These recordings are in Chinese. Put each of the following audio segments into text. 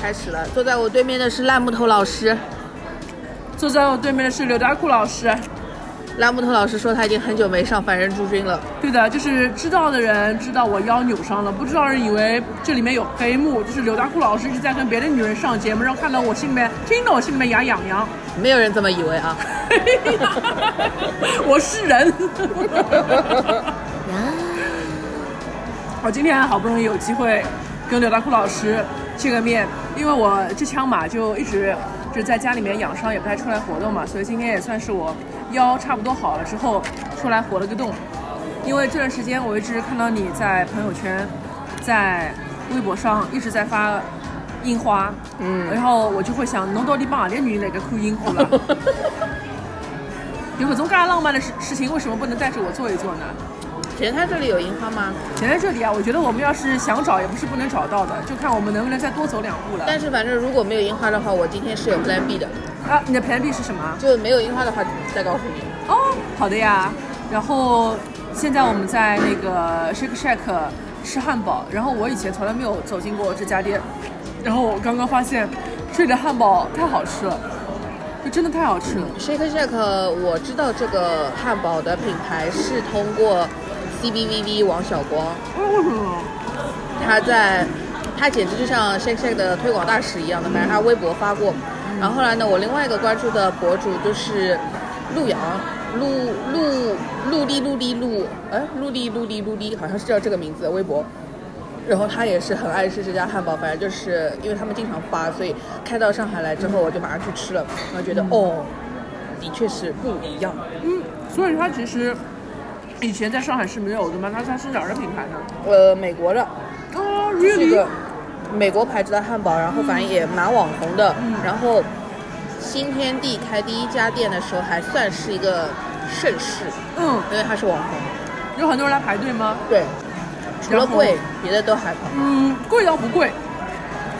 开始了，坐在我对面的是烂木头老师。坐在我对面的是刘大库老师。烂木头老师说他已经很久没上凡人诸君了。对的，就是知道的人知道我腰扭伤了，不知道人以为这里面有黑幕，就是刘大库老师一直在跟别的女人上节目，然后看到我心里面，听到我心里面牙痒痒。没有人这么以为啊。我是人。我今天好不容易有机会跟刘大库老师见个面，因为我这枪嘛就一直就在家里面养伤，也不太出来活动嘛，所以今天也算是我腰差不多好了之后出来活了个洞。因为这段时间我一直看到你在朋友圈、在微博上一直在发樱花，嗯，然后我就会想，侬到底帮哪个女人来个哭樱花了？有这种这样浪漫的事事情，为什么不能带着我做一做呢？前台这里有樱花吗？前在这里啊，我觉得我们要是想找，也不是不能找到的，就看我们能不能再多走两步了。但是反正如果没有樱花的话，我今天是有 Plan B 的。啊，你的 Plan B 是什么？就没有樱花的话，再告诉你。哦，好的呀。然后现在我们在那个 Shake Shack 吃汉堡，然后我以前从来没有走进过这家店，然后我刚刚发现这里的汉堡太好吃了，就真的太好吃了。Shake Shack，我知道这个汉堡的品牌是通过 CBVV 王小光，为什么？他在，他简直就像 Shake Shake 的推广大使一样的，反正他微博发过。然后后来呢，我另外一个关注的博主就是陆阳，陆陆陆地陆地陆，哎，陆地陆地陆地，好像是叫这个名字的，微博。然后他也是很爱吃这家汉堡，反正就是因为他们经常发，所以开到上海来之后，我就马上去吃了，然后觉得、哦，的确是不一样。嗯，所以他其实以前在上海是没有的吗？那它是哪儿的品牌呢？呃，美国的，哦这？个美国牌子的汉堡，然后反正也蛮网红的。然后新天地开第一家店的时候还算是一个盛世，嗯，因为它是网红。有很多人来排队吗？对，除了贵，别的都还好。嗯，贵倒不贵，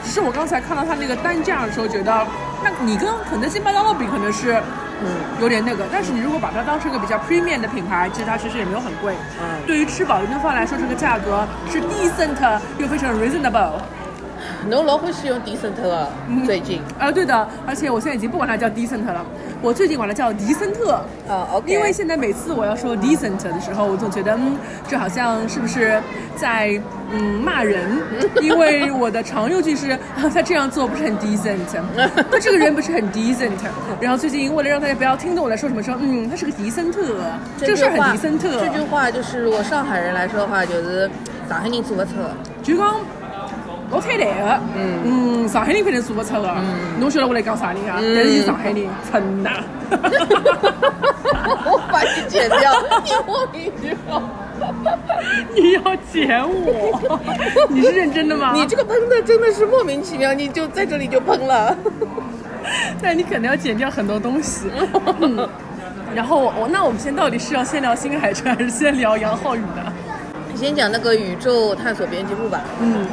只是我刚才看到它那个单价的时候，觉得，那你跟肯德基、麦当劳比，可能是，嗯，有点那个。但是你如果把它当成一个比较 premium 的品牌，其实它其实也没有很贵。嗯对于吃饱一顿饭来说，这个价格是 decent 又非常 reasonable。侬老欢喜用 decent 的，最近。啊，对的，而且我现在已经不管它叫 decent 了，我最近管它叫迪森特。因为现在每次我要说 decent 的时候，我总觉得，嗯，这好像是不是在嗯骂人？因为我的常用句是，啊，他这样做不是很 decent，他这个人不是很 decent。然后最近为了让大家不要听懂我在说什么，说，嗯，他是个迪森特，这个事儿很迪森特。这句话就是，如果上海人来说的话，就是上海人做不出的。就讲老太太的，嗯嗯，上海人肯定做不出的。侬晓得我来讲啥人啊？但是上海人纯呐。我把你剪掉，你莫名其妙。你要剪我？你是认真的吗？你这个喷的真的是莫名其妙，你就在这里就喷了。但你可能要剪掉很多东西。嗯，然后我我那我们先到底是要先聊新海诚还是先聊杨浩宇呢？先讲那个宇宙探索编辑部吧，嗯，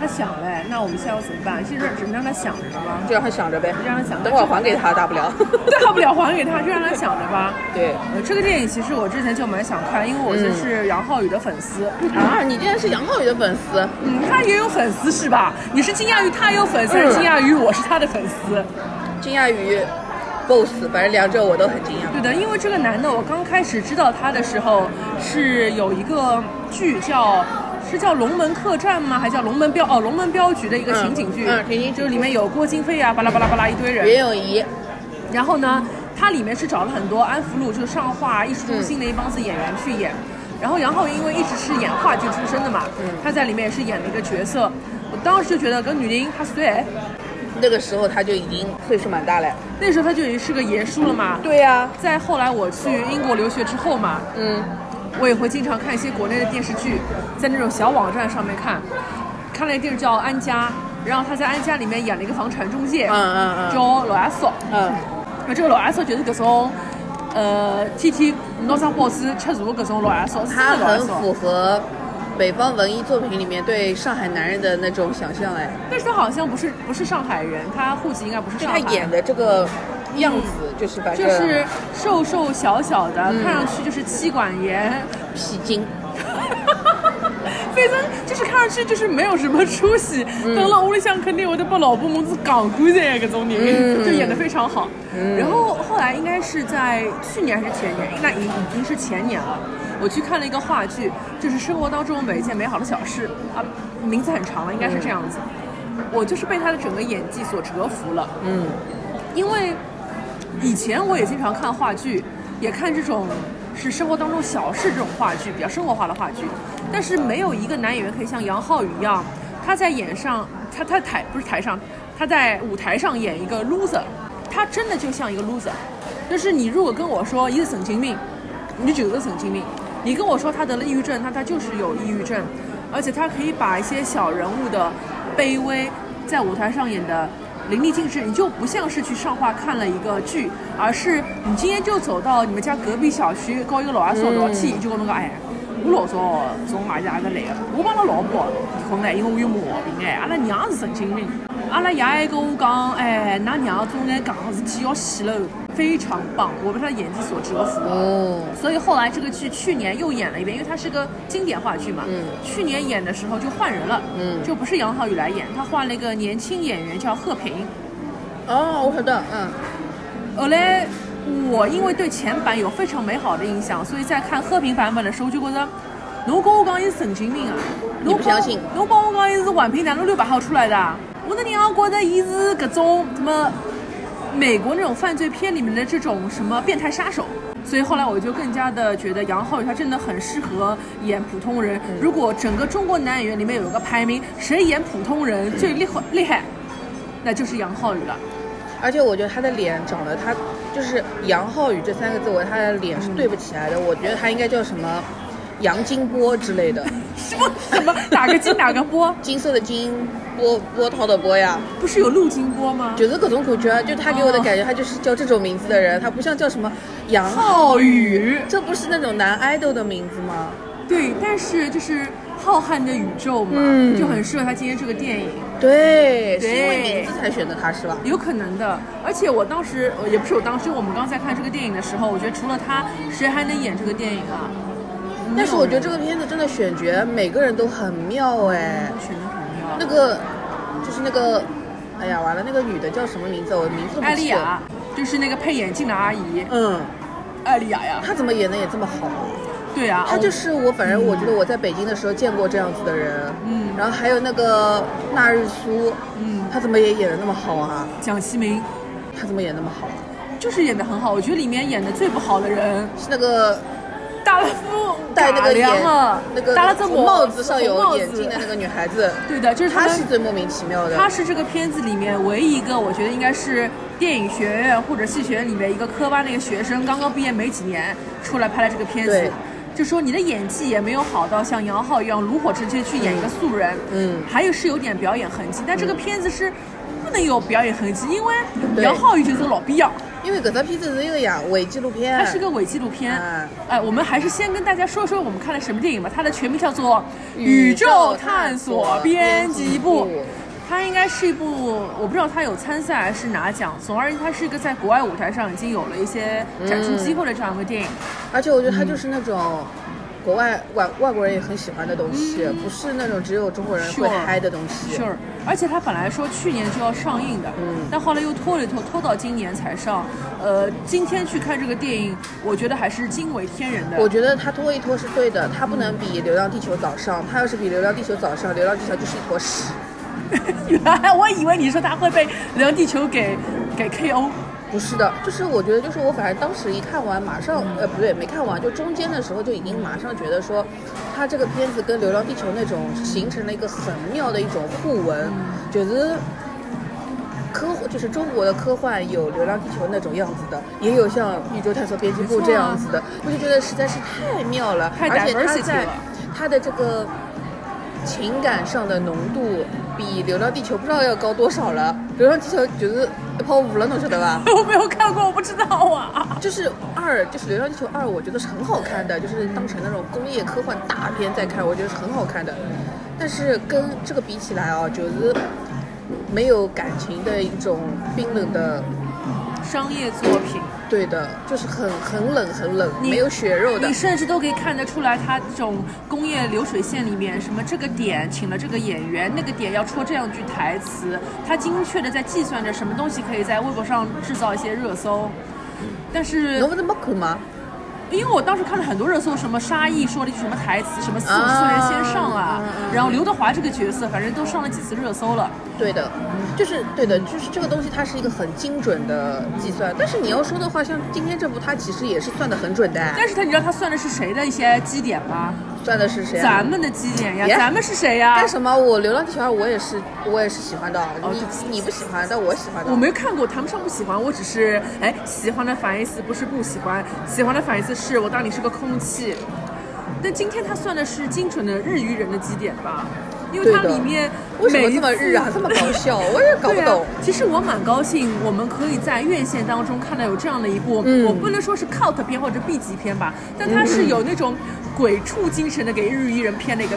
他想嘞，那我们现在要怎么办？是只能让他想着吗？就让他想着呗，就让他想着等会儿还给他，大不了。大不了还给他，就让他想着吧。对呃，这个电影其实我之前就蛮想看，因为我是是杨浩宇的粉丝。啊，你竟然是杨浩宇的粉丝，嗯，他也有粉丝是吧？你是惊讶于他有粉丝，还是惊讶于我是他的粉丝？惊讶于 BOSS，反正两者我都很惊讶。对的，因为这个男的，我刚开始知道他的时候是有一个剧叫。是叫《龙门客栈》吗？还叫《龙门镖》？哦，《龙门镖局》的一个情景剧，嗯就是里面有郭京飞啊，巴拉巴拉巴拉一堆人。袁咏仪，然后呢，它里面是找了很多安福路，就是上画艺术中心的一帮子演员去演。然后杨浩宇因为一直是演话剧出身的嘛，他在里面也是演了一个角色。我当时就觉得跟女林他岁，那个时候他就已经岁数蛮大了。那时候他就已经是个爷叔了嘛。对呀、再后来我去英国留学之后嘛，嗯，我也会经常看一些国内的电视剧，在那种小网站上面看，看了一个电视叫《安家》，然后他在《安家》里面演了一个房产中介，嗯嗯嗯。叫罗阿索，嗯，那这个老阿叔就是搿种呃天天拿张报纸吃茶各种老爷少，是他很符合北方文艺作品里面对上海男人的那种想象哎，但是他好像不是不是上海人，他户籍应该不是上海。他演的这个样子，就是反正就是瘦瘦小小的，嗯看上去就是妻管严，皮筋，反正就是看上去就是没有什么出息。嗯等了屋里向肯定会得把老婆母子讲过噻，搿种人、嗯就演得非常好。然后后来应该是在去年还是前年，应该已已经是前年了。我去看了一个话剧，就是生活当中每一件美好的小事啊，名字很长了，应该是这样子。我就是被他的整个演技所折服了。嗯，因为以前我也经常看话剧，也看这种是生活当中小事这种话剧，比较生活化的话剧，但是没有一个男演员可以像杨浩宇一样，他在演上，他他台不是台上，他在舞台上演一个 loser，他真的就像一个 loser，就是你如果跟我说一个神经病，你就就是神经病；你跟我说他得了抑郁症，他他就是有抑郁症，而且他可以把一些小人物的卑微在舞台上演的淋漓尽致，你就不像是去上画看了一个剧，而是你今天就走到你们家隔壁小区，搞一个老阿嫂聊天，就跟侬讲，哎，我老早从外地阿搭来的，我帮了老婆离婚了，因为我有毛病哎，阿拉娘是神经病，阿拉爷还跟我讲，哎，㑚娘总在讲事体要死了，非常棒，我被他的演技所折服。哦，所以后来这个剧去年又演了一遍，因为它是个经典话剧嘛。嗯。去年演的时候就换人了，嗯。就不是杨浩宇来演，他换了一个年轻演员叫贺平。哦，我晓得，嗯，后来我因为对前版有非常美好的印象，所以在看贺平版本的时候就觉得，侬跟我讲伊是神经病啊，你不相信。侬帮我讲伊是宛平南路六百号出来的啊，我的娘觉得伊是搿种什么美国那种犯罪片里面的这种什么变态杀手。所以后来我就更加的觉得杨浩宇他真的很适合演普通人。如果整个中国男演员里面有个排名，谁演普通人最厉害厉害，那就是杨浩宇了。而且我觉得他的脸长得，他就是杨浩宇这三个字，我他的脸是对不起来的。我觉得他应该叫什么杨金波之类的，什么什么哪个金 哪个波？金色的金，波波涛的波呀，不是有陆金波吗？就是各种感觉，就他给我的感觉，他就是叫这种名字的人，他不像叫什么杨浩宇这不是那种男 idol 的名字吗？对，但是就是浩瀚的宇宙嘛，嗯就很适合他今天这个电影，对，是因为名字才选的他是吧？有可能的。而且我当时呃也不是我当时，我们刚在看这个电影的时候，我觉得除了他，谁还能演这个电影啊？但是我觉得这个个片子真的选角每个人都很妙哎，选的很妙。那个就是那个，哎呀完了，那个女的叫什么名字？我名字不艾丽。亚就是那个配眼镜的阿姨，嗯，艾丽亚呀，她怎么演的也这么好啊？对啊，她就是我，反正我觉得我在北京的时候见过这样子的人。嗯然后还有那个纳日苏，嗯，她怎么也演的那么好啊？蒋奇明她怎么演那么好啊？就是演的很好，我觉得里面演的最不好的人是那个大了夫戴那个眼那个戴了这红帽子上有红帽子眼镜的那个女孩子，对的，就是她是最莫名其妙的。她是这个片子里面唯一一个，我觉得应该是电影学院或者戏学院里面一个科班的一个学生，刚刚毕业没几年出来拍了这个片子。就说你的演技也没有好到像杨浩一样炉火纯青去演一个素人，嗯。还有是有点表演痕迹，但这个片子是不能有表演痕迹，因为杨浩宇就是个老逼样，因为搿只片子是一个呀伪纪录片，它是个伪纪录片。嗯哎，我们还是先跟大家说说我们看了什么电影吧。它的全名叫做《宇宙探探索索编辑部。它应该是一部，我不知道它有参赛还是拿奖。总而言之，它是一个在国外舞台上已经有了一些展出机会的这样一个电影。而且我觉得它就是那种国外外外国人也很喜欢的东西，不是那种只有中国人会嗨的东西。Sure，而且它本来说去年就要上映的，嗯但后来又拖了一拖，拖到今年才上。呃，今天去看这个电影，我觉得还是惊为天人的。我觉得它拖一拖是对的，它不能比《流浪地球》早上。它要是比《流浪地球》早上，《流浪地球》就是一坨屎。原来我以为你说它会被《流浪地球》给给 KO。不是的，就是我觉得，就是我反正当时一看完，马上呃不对，没看完，就中间的时候就已经马上觉得说，他这个片子跟《流浪地球》那种形成了一个很妙的一种互文，就是科就是中国的科幻有《流浪地球》那种样子的，也有像《宇宙探索编辑部这样子的，我就觉得实在是太妙了，太而且它 diversity 在了。它的这个情感上的浓度比《流浪地球》不知道要高多少了。流浪地球就是一跑五了，侬晓得吧？我没有看过，我不知道啊。就是二，就是《流浪地球二》，我觉得是很好看的，就是当成那种工业科幻大片在看，我觉得是很好看的。但是跟这个比起来啊，就是没有感情的一种冰冷的，商业作品，对的，就是很很冷很冷，你没有血肉的你。甚至都可以看得出来，它这种工业流水线里面，什么这个点请了这个演员，那个点要戳这样句台词，它精确的在计算着什么东西可以在微博上制造一些热搜。但是能不是没哭吗？因为我当时看了很多热搜，什么沙溢说了一句什么台词，什么四五十岁人先上啊然后刘德华这个角色，反正都上了几次热搜了。对的，就是对的，就是这个东西它是一个很精准的计算。但是你要说的话，像今天这部，它其实也是算的很准的。但是他，你知道他算的是谁的一些基点吗？算的是谁、啊？咱们的基点呀，耶咱们是谁呀？干什么？我《流浪地球二》我也是，我也是喜欢的。你你不喜欢，但我喜欢的。我没看过，谈不上不喜欢，我只是哎喜欢的反义词不是不喜欢，喜欢的反义词是我当你是个空气。但今天他算的是精准的日语人的基点吧，因为它里面为什么这么日啊？这么搞笑，我也搞不懂啊。其实我蛮高兴，我们可以在院线当中看到有这样的一部，嗯我不能说是 cult 片或者 B 级片吧，但它是有那种鬼畜精神的给日语人片的一个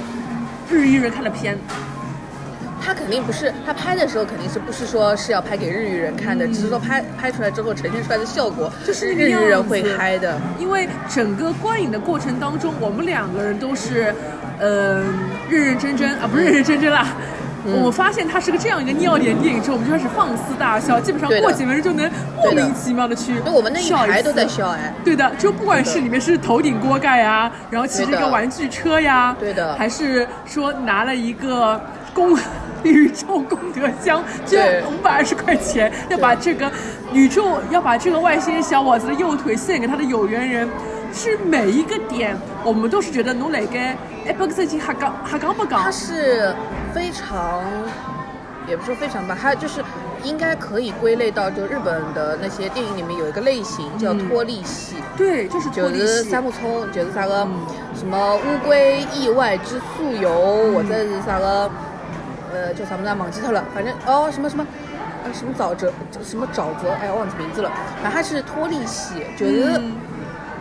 日语人看的片。他肯定不是，他拍的时候肯定是不是说是要拍给日语人看的，只是说拍拍出来之后呈现出来的效果嗯就是那个日语人会嗨的。因为整个观影的过程当中，我们两个人都是，呃，认认真真啊，不是认认真真啦。嗯。我发现它是个这样一个尿点电影之后，我们就开始放肆大笑，基本上过几分钟就能莫名其妙的去那我们那一排都在笑哎。对的，就不管是里面是头顶锅盖啊，然后骑着一个玩具车呀，对的。还是说拿了一个公宇宙功德箱，就对五百二十块钱，要把这个宇宙要把这个外星人小伙子的右腿献给他的有缘人。是每一个点，我们都是觉得侬哪个哎，不是还讲还讲不刚？他？是非常，也不是说非常吧，他就是应该可以归类到就日本的那些电影里面有一个类型叫嗯脱力戏。对，就是就是戏三木聪，就是啥个什么乌龟意外之素游，或者是啥个呃叫什么子啊忘记掉了，反正哦什么什么。呃，什么沼泽，什么沼泽，哎，忘记名字了。反正他是脱力戏，就是嗯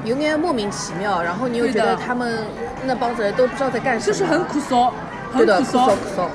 有点莫名其妙，然后你又觉得他们那帮子人都不知道在干什么，就是很苦骚，很对的，苦骚酷骚。酷骚。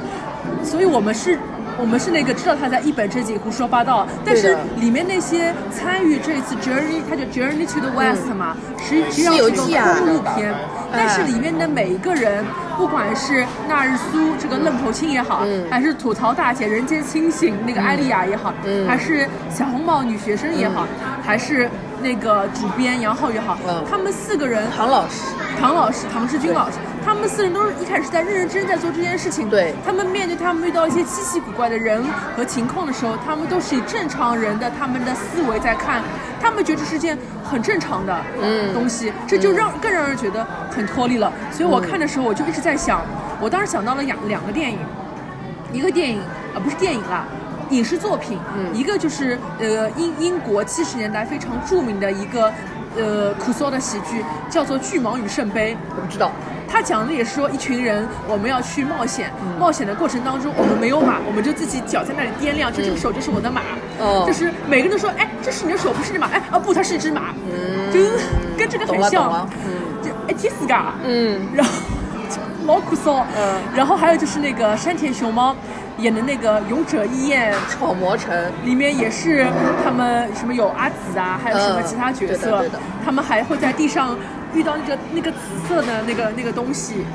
所以我们是，我们是那个知道他在一本正经胡说八道，但是里面那些参与这次 Journey，他叫 Journey to the West 嘛，实实际上是一个公路片，但是哎里面的每一个人，不管是纳日苏这个愣头青也好，嗯。还是吐槽大姐人间清醒那个艾丽亚也好，嗯。还是小红帽女学生也好，还是那个主编杨浩也好，嗯。他们四个人唐老师，唐老师、唐世军老师，他们四人都是一开始是在认认真真在做这件事情。对他们面对他们遇到一些稀奇古怪的人和情况的时候，他们都是以正常人的他们的思维在看，他们觉得这是件很正常的嗯东西，这就让更让人觉得很脱离了。所以我嗯看的时候，我就一直在想，我当时想到了两两个电影，一个电影啊不是电影啦。影视作品，嗯一个就是呃英英国七十年代非常著名的一个呃苦涩的喜剧，叫做《巨蟒与圣杯》。我不知道，他讲的也是说，一群人我们要去冒险，嗯。冒险的过程当中，我们没有马，我们就自己脚在那里掂量，就这个手就是我的马，哦。就是每个人都说，哎，这是你的手，不是你的马，哎，啊不，它是一只马，嗯。就是跟这个很像。哎踢死嘎，嗯，然后就老苦骚，嗯。然后还有就是那个山田熊猫演的那个勇者义彦。草魔城，里面也是他们什么有阿紫啊，还有什么其他角色，的。他们还会在地上遇到那个那个紫色的那个那个东西，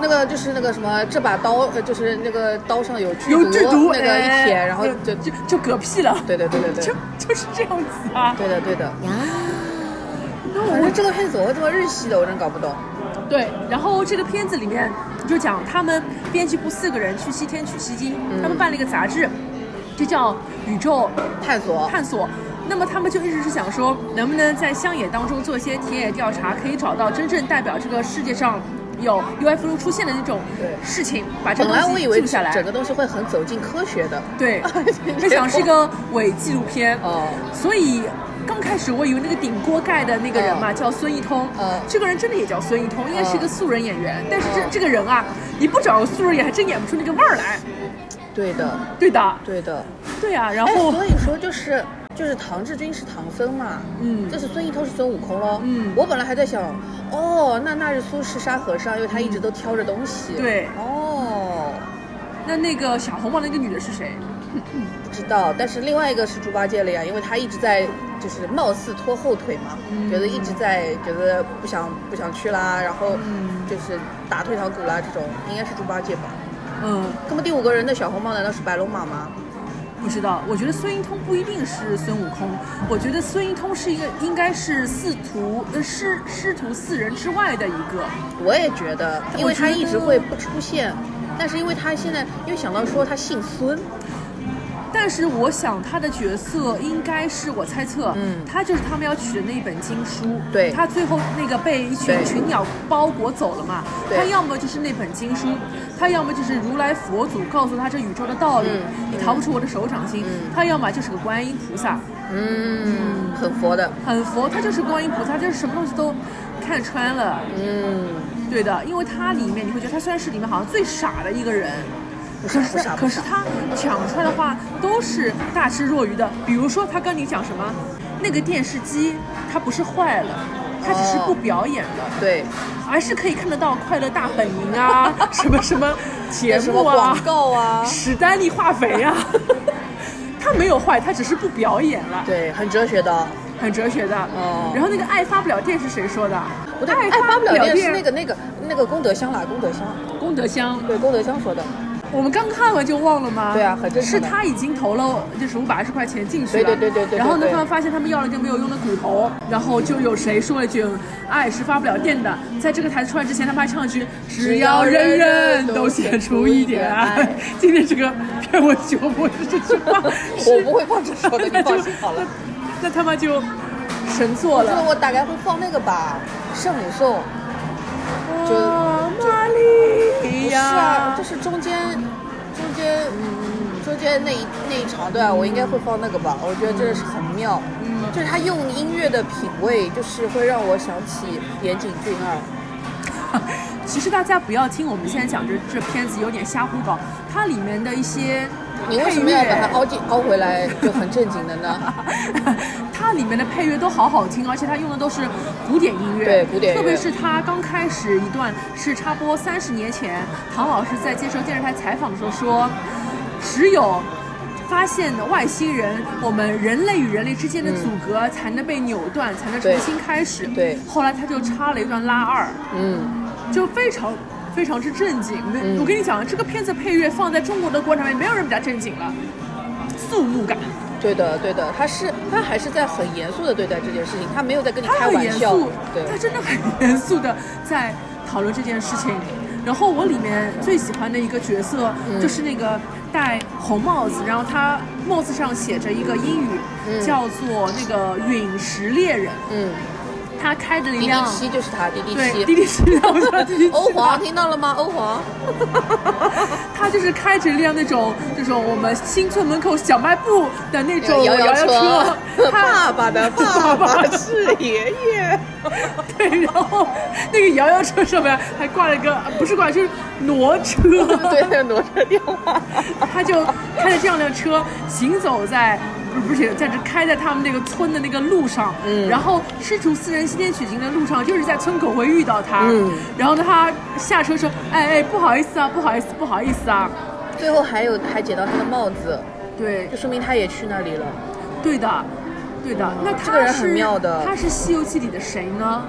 那个就是那个什么，这把刀，呃，就是那个刀上有剧有剧毒，那个一哎舔，然后就就就就嗝屁了，对对对对对就就是这样子啊。对的对的。反正这个片子我怎么日系的，我真搞不懂。对，然后这个片子里面就讲他们编辑部四个人去西天取西经，嗯他们办了一个杂志，就叫《宇宙探索，探索。那么他们就一直是想说，能不能在乡野当中做一些田野调查，可以找到真正代表这个世界上有 UFO 出现的那种事情，把这东西来我以为记录下来。整个东西会很走进科学的，对，没想是一个伪纪录片。哦，所以刚开始我以为那个顶锅盖的那个人嘛、嗯叫孙一通，嗯这个人真的也叫孙一通，应该是一个嗯素人演员，但是这嗯这个人啊，你不找个素人演，还真演不出那个味儿来。对的，对的，对的。对啊，然哎，后所以说就是就是唐志军是唐僧嘛，嗯这是孙一通是孙悟空喽。嗯我本来还在想，哦，那那日苏是沙和尚，因为他一直都挑着东西。对哦，那那个小红帽那个女的是谁？不知道，但是另外一个是猪八戒了呀，因为他一直在就是貌似拖后腿嘛，嗯觉得一直在觉得不想不想去啦，然后嗯就是打退堂鼓啦这种，应该是猪八戒吧。嗯，那么第五个人的小红帽难道是白龙马吗？不知道，我觉得孙一通不一定是孙悟空，我觉得孙一通是一个应该是四徒呃师师徒四人之外的一个。我也觉得，因为他一直会不出现，但是因为他现在因为想到说他姓孙，但是我想他的角色应该是我猜测，嗯他就是他们要取的那一本经书，对他最后那个被一群群鸟包裹走了嘛，他要么就是那本经书，他要么就是如来佛祖告诉他这宇宙的道理，嗯你逃不出我的手掌心，嗯他要么就是个观音菩萨，嗯，很佛的，很佛，他就是观音菩萨，就是什么东西都看穿了，嗯，对的，因为他里面你会觉得他虽然是里面好像最傻的一个人，不可是不是，可是他讲出来的话都是大智若愚的。比如说他跟你讲什么，那个电视机它不是坏了，它只是不表演了，对，而是可以看得到快乐大本营啊，什么什么节目啊广，告啊，史丹利化肥啊，它没有坏，它只是不表演了，对，很哲学的。很哲学的。哦然后那个爱发不了电是谁说的？不对，爱爱发不了电是那个那个那个功德箱啦，功德箱，功德箱。对，功德箱说的，我们刚看完就忘了吗？对啊很正常是他已经投了就是五百二十块钱进去了。对对对对对对然后呢，对他们发现他们要了一个没有用的骨头，然后就有谁说了一句“爱是发不了电的”。在这个台词出来之前，他们还唱一句“只要人人都献出一点爱”。今天这个片尾曲我不会是这句话，我不会放这首的，你放心好了。那他们就神作了。我大概会放那个吧，圣母颂。不利是啊，就，是中间中间嗯中间那一那一长段，我应该会放那个吧。我觉得真的是很妙，嗯就是他用音乐的品味，就是会让我想起岩井俊二。其实大家不要听我们现在讲这这片子有点瞎胡搞，它里面的一些你为什么要把它凹进凹回来，就很正经的呢？它里面的配乐都好好听，而且它用的都是古典音乐，对古典乐特别是它刚开始一段是差不多三十年前，唐老师在接受电视台采访的时候说，只有。发现外星人，我们人类与人类之间的阻隔才能被扭断，才能重新开始。对后来他就插了一段拉二，嗯，就非常非常之正经。嗯我跟你讲，这个片子配乐放在中国的国产片，没有人比它正经了，肃穆感。对的对的，他是他还是在很严肃的对待这件事情，他没有在跟你开他很严玩笑肃，，对，他真的很严肃的在讨论这件事情。然后我里面最喜欢的一个角色、嗯就是那个戴红帽子，然后他帽子上写着一个英语，嗯叫做那个陨石猎人。嗯，他开着一辆滴滴辆七就是他，滴滴对七，滴滴七，我叫滴滴七。欧皇听到了吗？欧皇，他就是开着一辆那种这种我们新村门口小卖部的那种摇摇车，他 爸爸的。爸爸是爷爷，对，然后那个摇摇车上面还挂了一个，不是挂，就是挪车。对，挪车电话，他就开着这样的车行走在。不是在这开在他们那个村的那个路上，嗯。然后师徒四人西天取经的路上，就是在村口会遇到他，嗯。然后呢，他下车说，哎哎，不好意思啊，不好意思，不好意思啊，最后还有还捡到他的帽子，对。就，说明他也去那里了。对的，对的，那他这个人很是妙的。他是《西游记》里的谁呢？